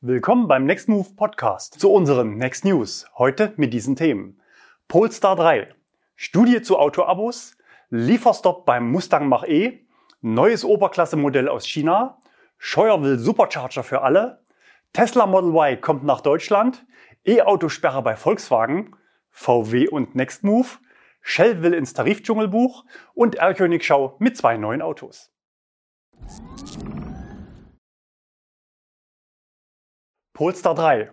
Willkommen beim Next Move Podcast zu unseren Next News. Heute mit diesen Themen. Polestar 3, Studie zu Autoabos, Lieferstopp beim Mustang Mach-E, neues Oberklasse-Modell aus China, Scheuer will Supercharger für alle, Tesla Model Y kommt nach Deutschland, E-Autosperre bei Volkswagen, VW und Next Move, Shell will ins Tarifdschungelbuch. Und Erlkönig Schau mit zwei neuen Autos. Polestar 3.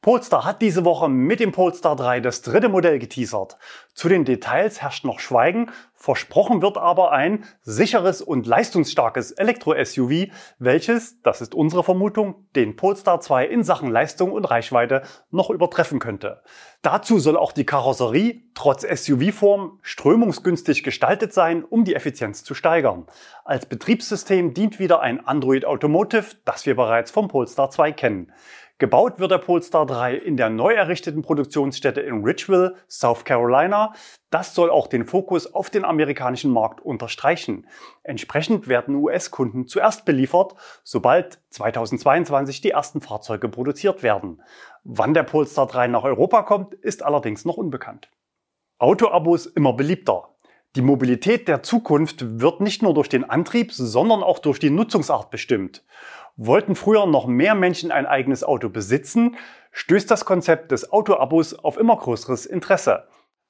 Polestar hat diese Woche mit dem Polestar 3 das dritte Modell geteasert. Zu den Details herrscht noch Schweigen, versprochen wird aber ein sicheres und leistungsstarkes Elektro-SUV, welches, das ist unsere Vermutung, den Polestar 2 in Sachen Leistung und Reichweite noch übertreffen könnte. Dazu soll auch die Karosserie trotz SUV-Form strömungsgünstig gestaltet sein, um die Effizienz zu steigern. Als Betriebssystem dient wieder ein Android Automotive, das wir bereits vom Polestar 2 kennen. Gebaut wird der Polestar 3 in der neu errichteten Produktionsstätte in Richville, South Carolina. Das soll auch den Fokus auf den amerikanischen Markt unterstreichen. Entsprechend werden US-Kunden zuerst beliefert, sobald 2022 die ersten Fahrzeuge produziert werden. Wann der Polestar 3 nach Europa kommt, ist allerdings noch unbekannt. Autoabos immer beliebter. Die Mobilität der Zukunft wird nicht nur durch den Antrieb, sondern auch durch die Nutzungsart bestimmt. Wollten früher noch mehr Menschen ein eigenes Auto besitzen, stößt das Konzept des Autoabos auf immer größeres Interesse.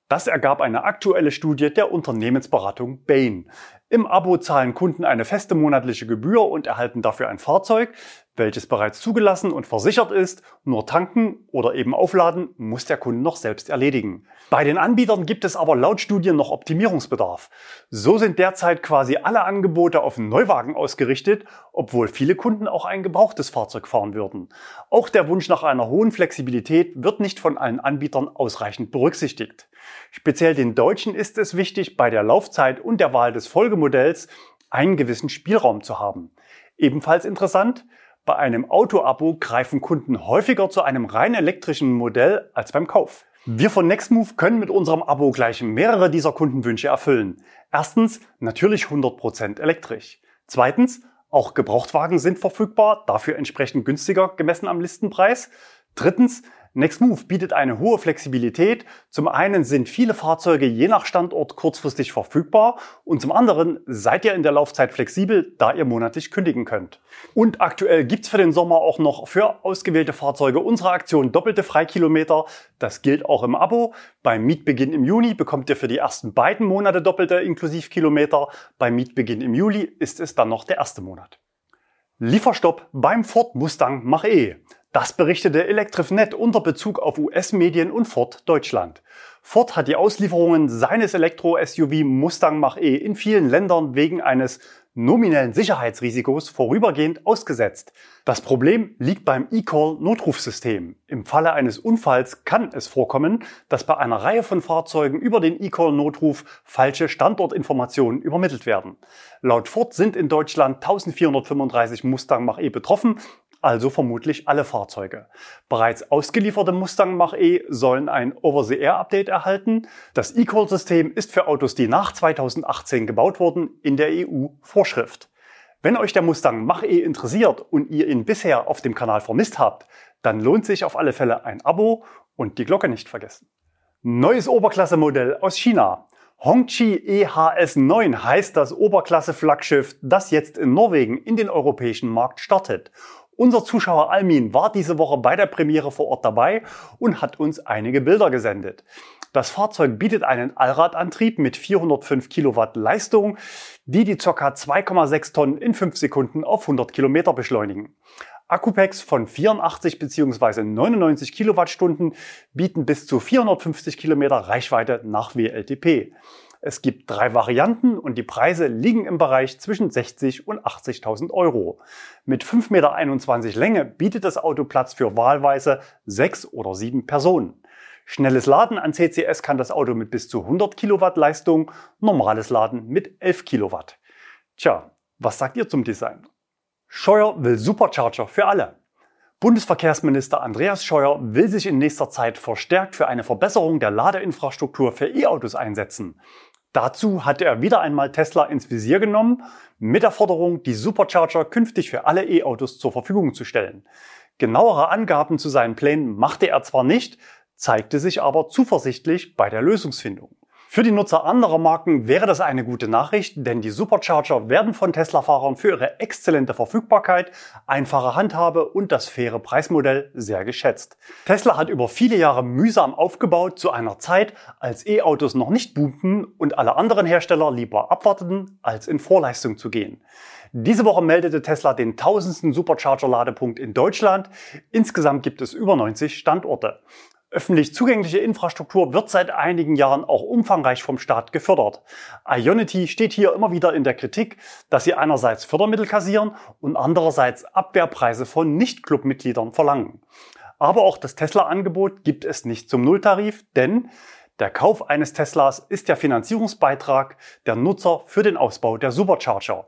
Das ergab eine aktuelle Studie der Unternehmensberatung Bain. Im Abo zahlen Kunden eine feste monatliche Gebühr und erhalten dafür ein Fahrzeug, welches bereits zugelassen und versichert ist. Nur tanken oder eben aufladen muss der Kunde noch selbst erledigen. Bei den Anbietern gibt es aber laut Studien noch Optimierungsbedarf. So sind derzeit quasi alle Angebote auf Neuwagen ausgerichtet, obwohl viele Kunden auch ein gebrauchtes Fahrzeug fahren würden. Auch der Wunsch nach einer hohen Flexibilität wird nicht von allen Anbietern ausreichend berücksichtigt. Speziell den Deutschen ist es wichtig, bei der Laufzeit und der Wahl des Folgemodells einen gewissen Spielraum zu haben. Ebenfalls interessant, bei einem Auto-Abo greifen Kunden häufiger zu einem rein elektrischen Modell als beim Kauf. Wir von Nextmove können mit unserem Abo gleich mehrere dieser Kundenwünsche erfüllen. Erstens, natürlich 100% elektrisch. Zweitens, auch Gebrauchtwagen sind verfügbar, dafür entsprechend günstiger gemessen am Listenpreis. Drittens, Nextmove bietet eine hohe Flexibilität. Zum einen sind viele Fahrzeuge je nach Standort kurzfristig verfügbar und zum anderen seid ihr in der Laufzeit flexibel, da ihr monatlich kündigen könnt. Und aktuell gibt's für den Sommer auch noch für ausgewählte Fahrzeuge unsere Aktion doppelte Freikilometer. Das gilt auch im Abo. Beim Mietbeginn im Juni bekommt ihr für die ersten beiden Monate doppelte Inklusivkilometer. Beim Mietbeginn im Juli ist es dann noch der erste Monat. Lieferstopp beim Ford Mustang Mach-E. Das berichtete Electrifnet unter Bezug auf US-Medien und Ford Deutschland. Ford hat die Auslieferungen seines Elektro-SUV Mustang Mach-E in vielen Ländern wegen eines nominellen Sicherheitsrisikos vorübergehend ausgesetzt. Das Problem liegt beim eCall-Notrufsystem. Im Falle eines Unfalls kann es vorkommen, dass bei einer Reihe von Fahrzeugen über den eCall-Notruf falsche Standortinformationen übermittelt werden. Laut Ford sind in Deutschland 1435 Mustang Mach-E betroffen, also vermutlich alle Fahrzeuge. Bereits ausgelieferte Mustang Mach-E sollen ein Over-the-Air-Update erhalten. Das eCall-System ist für Autos, die nach 2018 gebaut wurden, in der EU Vorschrift. Wenn euch der Mustang Mach-E interessiert und ihr ihn bisher auf dem Kanal vermisst habt, dann lohnt sich auf alle Fälle ein Abo und die Glocke nicht vergessen. Neues Oberklasse-Modell aus China. Hongqi EHS 9 heißt das Oberklasse-Flaggschiff, das jetzt in Norwegen in den europäischen Markt startet. Unser Zuschauer Almin war diese Woche bei der Premiere vor Ort dabei und hat uns einige Bilder gesendet. Das Fahrzeug bietet einen Allradantrieb mit 405 Kilowatt Leistung, die die ca. 2,6 Tonnen in 5 Sekunden auf 100 Kilometer beschleunigen. Akkupacks von 84 bzw. 99 Kilowattstunden bieten bis zu 450 Kilometer Reichweite nach WLTP. Es gibt drei Varianten und die Preise liegen im Bereich zwischen 60 und 80.000 Euro. Mit 5,21 Meter Länge bietet das Auto Platz für wahlweise sechs oder sieben Personen. Schnelles Laden an CCS kann das Auto mit bis zu 100 Kilowatt Leistung, normales Laden mit 11 Kilowatt. Tja, was sagt ihr zum Design? Scheuer will Supercharger für alle. Bundesverkehrsminister Andreas Scheuer will sich in nächster Zeit verstärkt für eine Verbesserung der Ladeinfrastruktur für E-Autos einsetzen. Dazu hat er wieder einmal Tesla ins Visier genommen, mit der Forderung, die Supercharger künftig für alle E-Autos zur Verfügung zu stellen. Genauere Angaben zu seinen Plänen machte er zwar nicht, zeigte sich aber zuversichtlich bei der Lösungsfindung. Für die Nutzer anderer Marken wäre das eine gute Nachricht, denn die Supercharger werden von Tesla-Fahrern für ihre exzellente Verfügbarkeit, einfache Handhabe und das faire Preismodell sehr geschätzt. Tesla hat über viele Jahre mühsam aufgebaut zu einer Zeit, als E-Autos noch nicht boomten und alle anderen Hersteller lieber abwarteten, als in Vorleistung zu gehen. Diese Woche meldete Tesla den tausendsten Supercharger-Ladepunkt in Deutschland. Insgesamt gibt es über 90 Standorte. Öffentlich zugängliche Infrastruktur wird seit einigen Jahren auch umfangreich vom Staat gefördert. Ionity steht hier immer wieder in der Kritik, dass sie einerseits Fördermittel kassieren und andererseits Abwehrpreise von Nicht-Club-Mitgliedern verlangen. Aber auch das Tesla-Angebot gibt es nicht zum Nulltarif, denn der Kauf eines Teslas ist der Finanzierungsbeitrag der Nutzer für den Ausbau der Supercharger.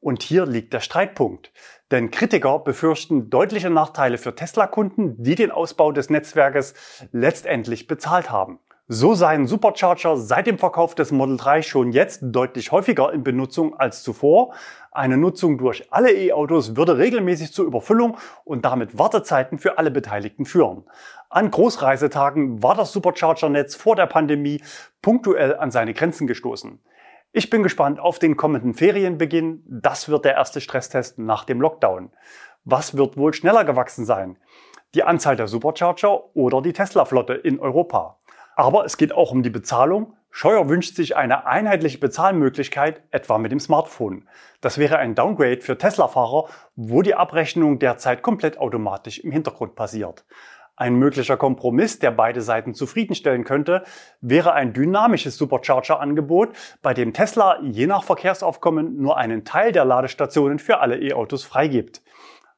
Und hier liegt der Streitpunkt. Denn Kritiker befürchten deutliche Nachteile für Tesla-Kunden, die den Ausbau des Netzwerkes letztendlich bezahlt haben. So seien Supercharger seit dem Verkauf des Model 3 schon jetzt deutlich häufiger in Benutzung als zuvor. Eine Nutzung durch alle E-Autos würde regelmäßig zur Überfüllung und damit Wartezeiten für alle Beteiligten führen. An Großreisetagen war das Supercharger-Netz vor der Pandemie punktuell an seine Grenzen gestoßen. Ich bin gespannt auf den kommenden Ferienbeginn. Das wird der erste Stresstest nach dem Lockdown. Was wird wohl schneller gewachsen sein? Die Anzahl der Supercharger oder die Tesla-Flotte in Europa? Aber es geht auch um die Bezahlung. Scheuer wünscht sich eine einheitliche Bezahlmöglichkeit, etwa mit dem Smartphone. Das wäre ein Downgrade für Tesla-Fahrer, wo die Abrechnung derzeit komplett automatisch im Hintergrund passiert. Ein möglicher Kompromiss, der beide Seiten zufriedenstellen könnte, wäre ein dynamisches Supercharger-Angebot, bei dem Tesla je nach Verkehrsaufkommen nur einen Teil der Ladestationen für alle E-Autos freigibt.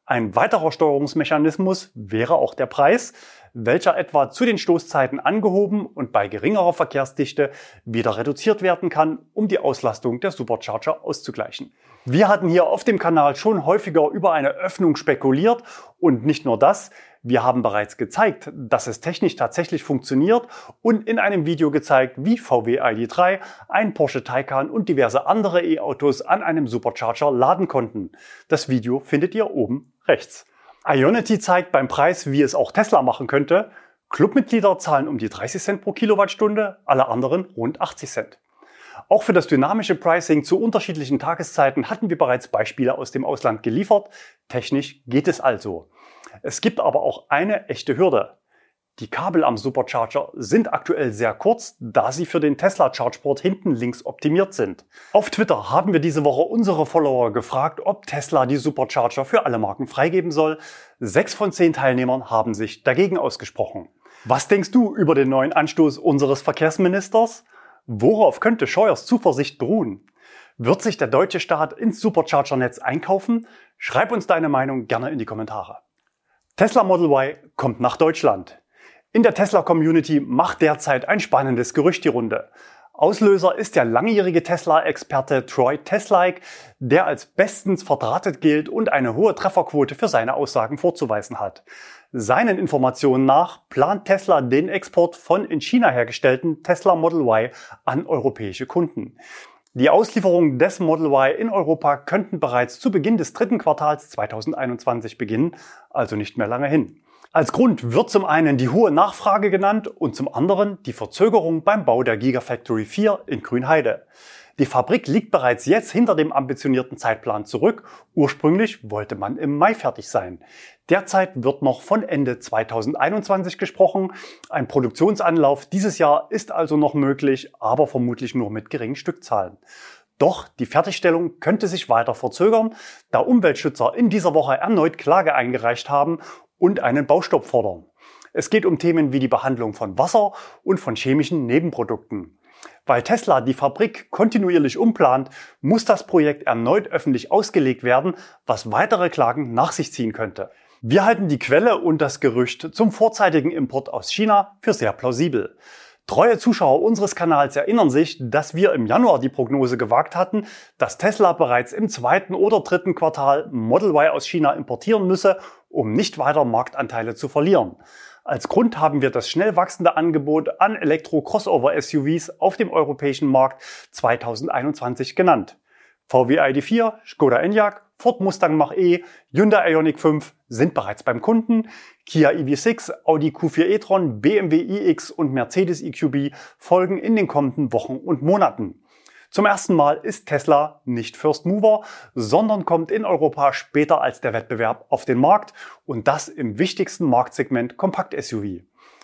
Ein weiterer Steuerungsmechanismus wäre auch der Preis, welcher etwa zu den Stoßzeiten angehoben und bei geringerer Verkehrsdichte wieder reduziert werden kann, um die Auslastung der Supercharger auszugleichen. Wir hatten hier auf dem Kanal schon häufiger über eine Öffnung spekuliert und nicht nur das, wir haben bereits gezeigt, dass es technisch tatsächlich funktioniert und in einem Video gezeigt, wie VW ID3, ein Porsche Taycan und diverse andere E-Autos an einem Supercharger laden konnten. Das Video findet ihr oben rechts. Ionity zeigt beim Preis, wie es auch Tesla machen könnte. Clubmitglieder zahlen um die 30 Cent pro Kilowattstunde, alle anderen rund 80 Cent. Auch für das dynamische Pricing zu unterschiedlichen Tageszeiten hatten wir bereits Beispiele aus dem Ausland geliefert. Technisch geht es also. Es gibt aber auch eine echte Hürde. Die Kabel am Supercharger sind aktuell sehr kurz, da sie für den Tesla ChargePort hinten links optimiert sind. Auf Twitter haben wir diese Woche unsere Follower gefragt, ob Tesla die Supercharger für alle Marken freigeben soll. Sechs von zehn Teilnehmern haben sich dagegen ausgesprochen. Was denkst du über den neuen Anstoß unseres Verkehrsministers? Worauf könnte Scheuers Zuversicht beruhen? Wird sich der deutsche Staat ins Supercharger-Netz einkaufen? Schreib uns deine Meinung gerne in die Kommentare. Tesla Model Y kommt nach Deutschland. In der Tesla-Community macht derzeit ein spannendes Gerücht die Runde. Auslöser ist der langjährige Tesla-Experte Troy Teslaik, der als bestens verdrahtet gilt und eine hohe Trefferquote für seine Aussagen vorzuweisen hat. Seinen Informationen nach plant Tesla den Export von in China hergestellten Tesla Model Y an europäische Kunden. Die Auslieferungen des Model Y in Europa könnten bereits zu Beginn des dritten Quartals 2021 beginnen, also nicht mehr lange hin. Als Grund wird zum einen die hohe Nachfrage genannt und zum anderen die Verzögerung beim Bau der Gigafactory 4 in Grünheide. Die Fabrik liegt bereits jetzt hinter dem ambitionierten Zeitplan zurück. Ursprünglich wollte man im Mai fertig sein. Derzeit wird noch von Ende 2021 gesprochen. Ein Produktionsanlauf dieses Jahr ist also noch möglich, aber vermutlich nur mit geringen Stückzahlen. Doch die Fertigstellung könnte sich weiter verzögern, da Umweltschützer in dieser Woche erneut Klage eingereicht haben und einen Baustopp fordern. Es geht um Themen wie die Behandlung von Wasser und von chemischen Nebenprodukten. Weil Tesla die Fabrik kontinuierlich umplant, muss das Projekt erneut öffentlich ausgelegt werden, was weitere Klagen nach sich ziehen könnte. Wir halten die Quelle und das Gerücht zum vorzeitigen Import aus China für sehr plausibel. Treue Zuschauer unseres Kanals erinnern sich, dass wir im Januar die Prognose gewagt hatten, dass Tesla bereits im zweiten oder dritten Quartal Model Y aus China importieren müsse, um nicht weiter Marktanteile zu verlieren. Als Grund haben wir das schnell wachsende Angebot an Elektro-Crossover-SUVs auf dem europäischen Markt 2021 genannt. VW ID4, Skoda Enyaq, Ford Mustang Mach-E, Hyundai Ioniq 5 sind bereits beim Kunden, Kia EV6, Audi Q4 e-tron, BMW iX und Mercedes EQB folgen in den kommenden Wochen und Monaten. Zum ersten Mal ist Tesla nicht First Mover, sondern kommt in Europa später als der Wettbewerb auf den Markt und das im wichtigsten Marktsegment Kompakt-SUV.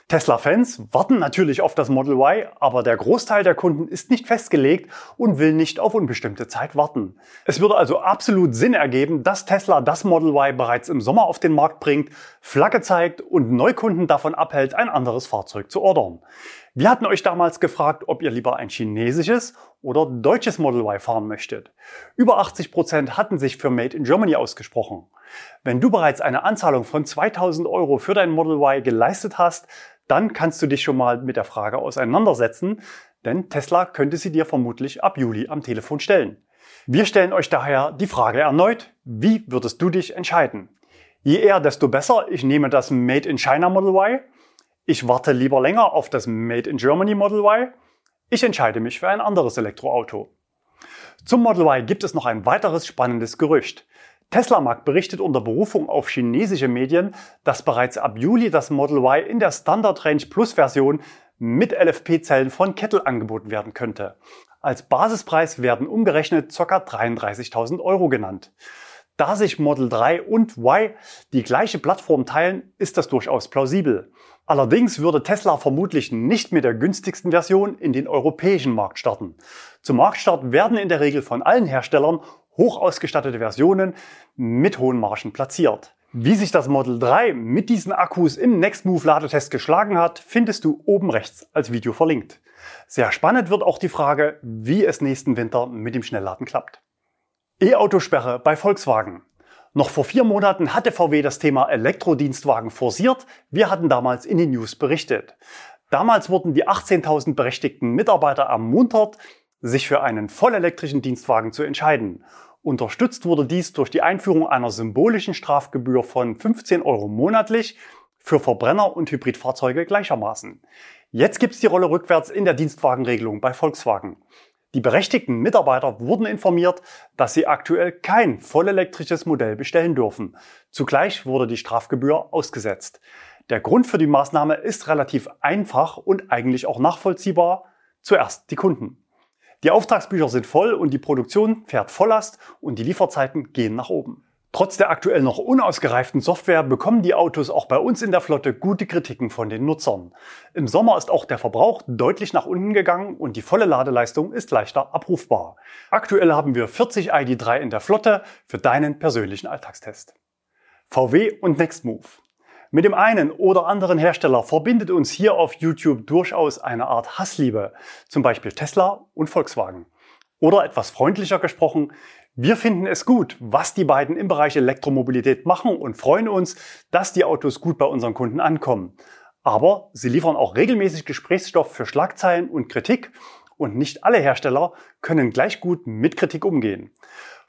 Tesla-Fans warten natürlich auf das Model Y, aber der Großteil der Kunden ist nicht festgelegt und will nicht auf unbestimmte Zeit warten. Es würde also absolut Sinn ergeben, dass Tesla das Model Y bereits im Sommer auf den Markt bringt, Flagge zeigt und Neukunden davon abhält, ein anderes Fahrzeug zu ordern. Wir hatten euch damals gefragt, ob ihr lieber ein chinesisches oder deutsches Model Y fahren möchtet. Über 80 Prozent hatten sich für Made in Germany ausgesprochen. Wenn du bereits eine Anzahlung von 2000 Euro für dein Model Y geleistet hast, dann kannst du dich schon mal mit der Frage auseinandersetzen, denn Tesla könnte sie dir vermutlich ab Juli am Telefon stellen. Wir stellen euch daher die Frage erneut, wie würdest du dich entscheiden? Je eher, desto besser. Ich nehme das Made in China Model Y. Ich warte lieber länger auf das Made in Germany Model Y. Ich entscheide mich für ein anderes Elektroauto. Zum Model Y gibt es noch ein weiteres spannendes Gerücht. Teslamark berichtet unter Berufung auf chinesische Medien, dass bereits ab Juli das Model Y in der Standard Range Plus Version mit LFP-Zellen von Kettle angeboten werden könnte. Als Basispreis werden umgerechnet ca. 33.000 Euro genannt. Da sich Model 3 und Y die gleiche Plattform teilen, ist das durchaus plausibel. Allerdings würde Tesla vermutlich nicht mit der günstigsten Version in den europäischen Markt starten. Zum Marktstart werden in der Regel von allen Herstellern hoch ausgestattete Versionen mit hohen Margen platziert. Wie sich das Model 3 mit diesen Akkus im Nextmove Ladetest geschlagen hat, findest du oben rechts als Video verlinkt. Sehr spannend wird auch die Frage, wie es nächsten Winter mit dem Schnellladen klappt. E-Autosperre bei Volkswagen. Noch vor vier Monaten hatte VW das Thema Elektrodienstwagen forciert. Wir hatten damals in den News berichtet. Damals wurden die 18.000 berechtigten Mitarbeiter ermuntert, sich für einen vollelektrischen Dienstwagen zu entscheiden. Unterstützt wurde dies durch die Einführung einer symbolischen Strafgebühr von 15 Euro monatlich für Verbrenner und Hybridfahrzeuge gleichermaßen. Jetzt gibt's die Rolle rückwärts in der Dienstwagenregelung bei Volkswagen. Die berechtigten Mitarbeiter wurden informiert, dass sie aktuell kein vollelektrisches Modell bestellen dürfen. Zugleich wurde die Strafgebühr ausgesetzt. Der Grund für die Maßnahme ist relativ einfach und eigentlich auch nachvollziehbar. Zuerst die Kunden. Die Auftragsbücher sind voll und die Produktion fährt Volllast und die Lieferzeiten gehen nach oben. Trotz der aktuell noch unausgereiften Software bekommen die Autos auch bei uns in der Flotte gute Kritiken von den Nutzern. Im Sommer ist auch der Verbrauch deutlich nach unten gegangen und die volle Ladeleistung ist leichter abrufbar. Aktuell haben wir 40 ID3 in der Flotte für deinen persönlichen Alltagstest. VW und Nextmove. Mit dem einen oder anderen Hersteller verbindet uns hier auf YouTube durchaus eine Art Hassliebe, zum Beispiel Tesla und Volkswagen. Oder etwas freundlicher gesprochen, wir finden es gut, was die beiden im Bereich Elektromobilität machen und freuen uns, dass die Autos gut bei unseren Kunden ankommen. Aber sie liefern auch regelmäßig Gesprächsstoff für Schlagzeilen und Kritik und nicht alle Hersteller können gleich gut mit Kritik umgehen.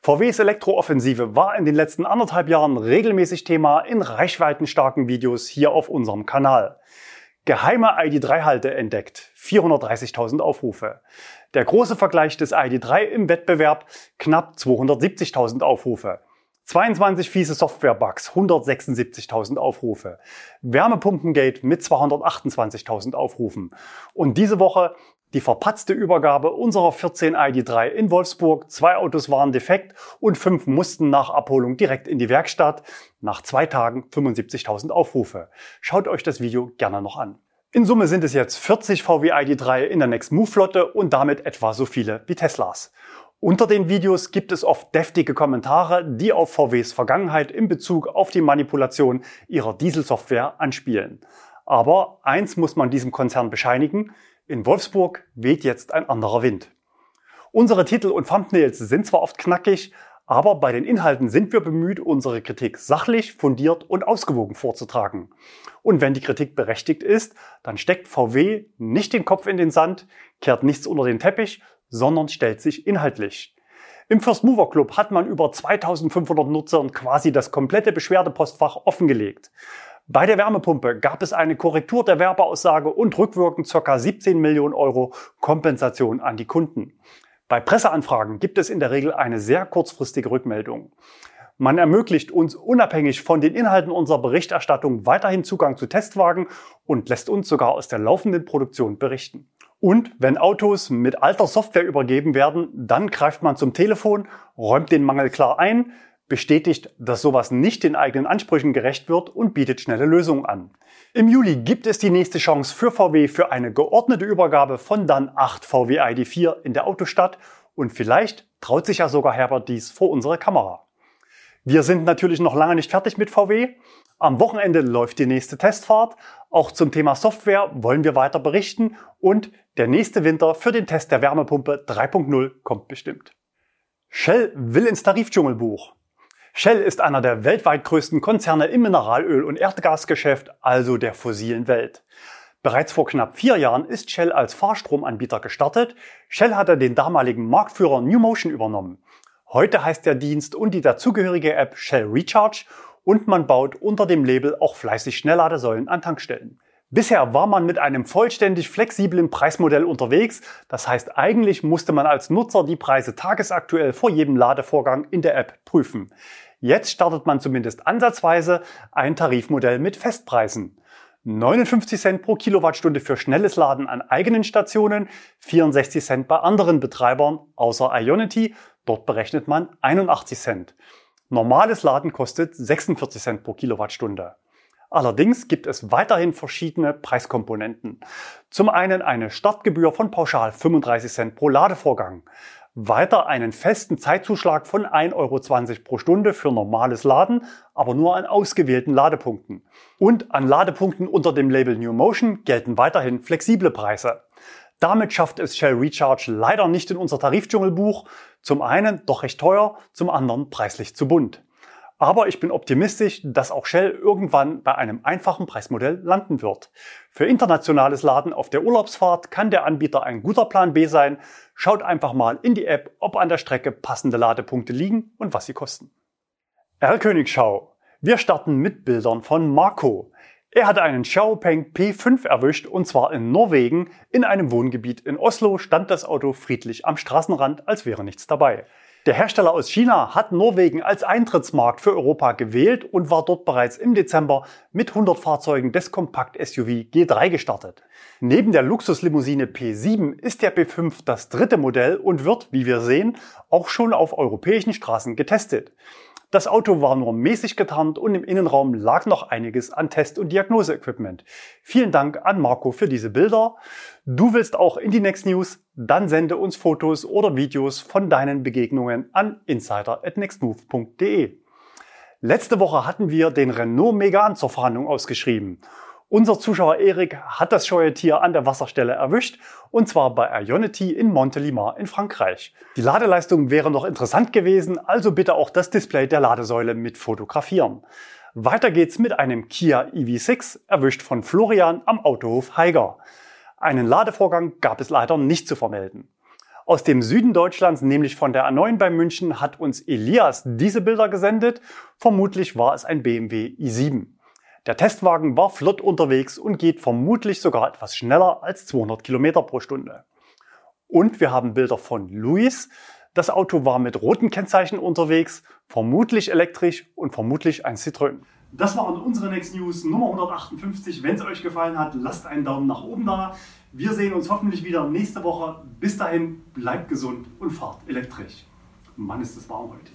VWs Elektrooffensive war in den letzten anderthalb Jahren regelmäßig Thema in reichweitenstarken Videos hier auf unserem Kanal. Geheime ID3-Halte entdeckt, 430.000 Aufrufe. Der große Vergleich des ID3 im Wettbewerb, knapp 270.000 Aufrufe. 22 fiese Software-Bugs, 176.000 Aufrufe. Wärmepumpengate mit 228.000 Aufrufen. Und diese Woche die verpatzte Übergabe unserer 14 ID3 in Wolfsburg. Zwei Autos waren defekt und fünf mussten nach Abholung direkt in die Werkstatt. Nach zwei Tagen 75.000 Aufrufe. Schaut euch das Video gerne noch an. In Summe sind es jetzt 40 VW ID3 in der Next Move Flotte und damit etwa so viele wie Teslas. Unter den Videos gibt es oft deftige Kommentare, die auf VWs Vergangenheit in Bezug auf die Manipulation ihrer Dieselsoftware anspielen. Aber eins muss man diesem Konzern bescheinigen, in Wolfsburg weht jetzt ein anderer Wind. Unsere Titel und Thumbnails sind zwar oft knackig, aber bei den Inhalten sind wir bemüht, unsere Kritik sachlich, fundiert und ausgewogen vorzutragen. Und wenn die Kritik berechtigt ist, dann steckt VW nicht den Kopf in den Sand, kehrt nichts unter den Teppich, sondern stellt sich inhaltlich. Im First Mover Club hat man über 2500 Nutzern quasi das komplette Beschwerdepostfach offengelegt. Bei der Wärmepumpe gab es eine Korrektur der Werbeaussage und rückwirkend ca. 17 Millionen Euro Kompensation an die Kunden. Bei Presseanfragen gibt es in der Regel eine sehr kurzfristige Rückmeldung. Man ermöglicht uns unabhängig von den Inhalten unserer Berichterstattung weiterhin Zugang zu Testwagen und lässt uns sogar aus der laufenden Produktion berichten. Und wenn Autos mit alter Software übergeben werden, dann greift man zum Telefon, räumt den Mangel klar ein, bestätigt, dass sowas nicht den eigenen Ansprüchen gerecht wird und bietet schnelle Lösungen an. Im Juli gibt es die nächste Chance für VW für eine geordnete Übergabe von dann 8 VW ID4 in der Autostadt und vielleicht traut sich ja sogar Herbert dies vor unserer Kamera. Wir sind natürlich noch lange nicht fertig mit VW. Am Wochenende läuft die nächste Testfahrt. Auch zum Thema Software wollen wir weiter berichten und der nächste Winter für den Test der Wärmepumpe 3.0 kommt bestimmt. Shell will ins Tarifdschungelbuch. Shell ist einer der weltweit größten Konzerne im Mineralöl- und Erdgasgeschäft, also der fossilen Welt. Bereits vor knapp vier Jahren ist Shell als Fahrstromanbieter gestartet. Shell hatte den damaligen Marktführer New Motion übernommen. Heute heißt der Dienst und die dazugehörige App Shell Recharge und man baut unter dem Label auch fleißig Schnellladesäulen an Tankstellen. Bisher war man mit einem vollständig flexiblen Preismodell unterwegs. Das heißt, eigentlich musste man als Nutzer die Preise tagesaktuell vor jedem Ladevorgang in der App prüfen. Jetzt startet man zumindest ansatzweise ein Tarifmodell mit Festpreisen. 59 Cent pro Kilowattstunde für schnelles Laden an eigenen Stationen, 64 Cent bei anderen Betreibern außer Ionity. Dort berechnet man 81 Cent. Normales Laden kostet 46 Cent pro Kilowattstunde. Allerdings gibt es weiterhin verschiedene Preiskomponenten. Zum einen eine Startgebühr von pauschal 35 Cent pro Ladevorgang. Weiter einen festen Zeitzuschlag von 1,20 Euro pro Stunde für normales Laden, aber nur an ausgewählten Ladepunkten. Und an Ladepunkten unter dem Label New Motion gelten weiterhin flexible Preise. Damit schafft es Shell Recharge leider nicht in unser Tarifdschungelbuch. Zum einen doch recht teuer, zum anderen preislich zu bunt. Aber ich bin optimistisch, dass auch Shell irgendwann bei einem einfachen Preismodell landen wird. Für internationales Laden auf der Urlaubsfahrt kann der Anbieter ein guter Plan B sein. Schaut einfach mal in die App, ob an der Strecke passende Ladepunkte liegen und was sie kosten. R-Königschau. Wir starten mit Bildern von Marco. Er hatte einen Xiaopeng P5 erwischt und zwar in Norwegen. In einem Wohngebiet in Oslo stand das Auto friedlich am Straßenrand, als wäre nichts dabei. Der Hersteller aus China hat Norwegen als Eintrittsmarkt für Europa gewählt und war dort bereits im Dezember mit 100 Fahrzeugen des Kompakt-SUV G3 gestartet. Neben der Luxuslimousine P7 ist der P5 das dritte Modell und wird, wie wir sehen, auch schon auf europäischen Straßen getestet. Das Auto war nur mäßig getarnt und im Innenraum lag noch einiges an Test- und Diagnoseequipment. Vielen Dank an Marco für diese Bilder. Du willst auch in die Next News? Dann sende uns Fotos oder Videos von deinen Begegnungen an insider@nextmove.de. Letzte Woche hatten wir den Renault Megane zur Verhandlung ausgeschrieben. Unser Zuschauer Erik hat das scheue Tier an der Wasserstelle erwischt und zwar bei Ionity in Montelimar in Frankreich. Die Ladeleistung wäre noch interessant gewesen, also bitte auch das Display der Ladesäule mit fotografieren. Weiter geht's mit einem Kia EV6, erwischt von Florian am Autohof Heiger. Einen Ladevorgang gab es leider nicht zu vermelden. Aus dem Süden Deutschlands, nämlich von der A9 bei München, hat uns Elias diese Bilder gesendet. Vermutlich war es ein BMW i7. Der Testwagen war flott unterwegs und geht vermutlich sogar etwas schneller als 200 Kilometer pro Stunde. Und wir haben Bilder von Luis. Das Auto war mit roten Kennzeichen unterwegs, vermutlich elektrisch und vermutlich ein Citroën. Das waren unsere Next News Nummer 158. Wenn es euch gefallen hat, lasst einen Daumen nach oben da. Wir sehen uns hoffentlich wieder nächste Woche. Bis dahin, bleibt gesund und fahrt elektrisch. Mann, ist es warm heute.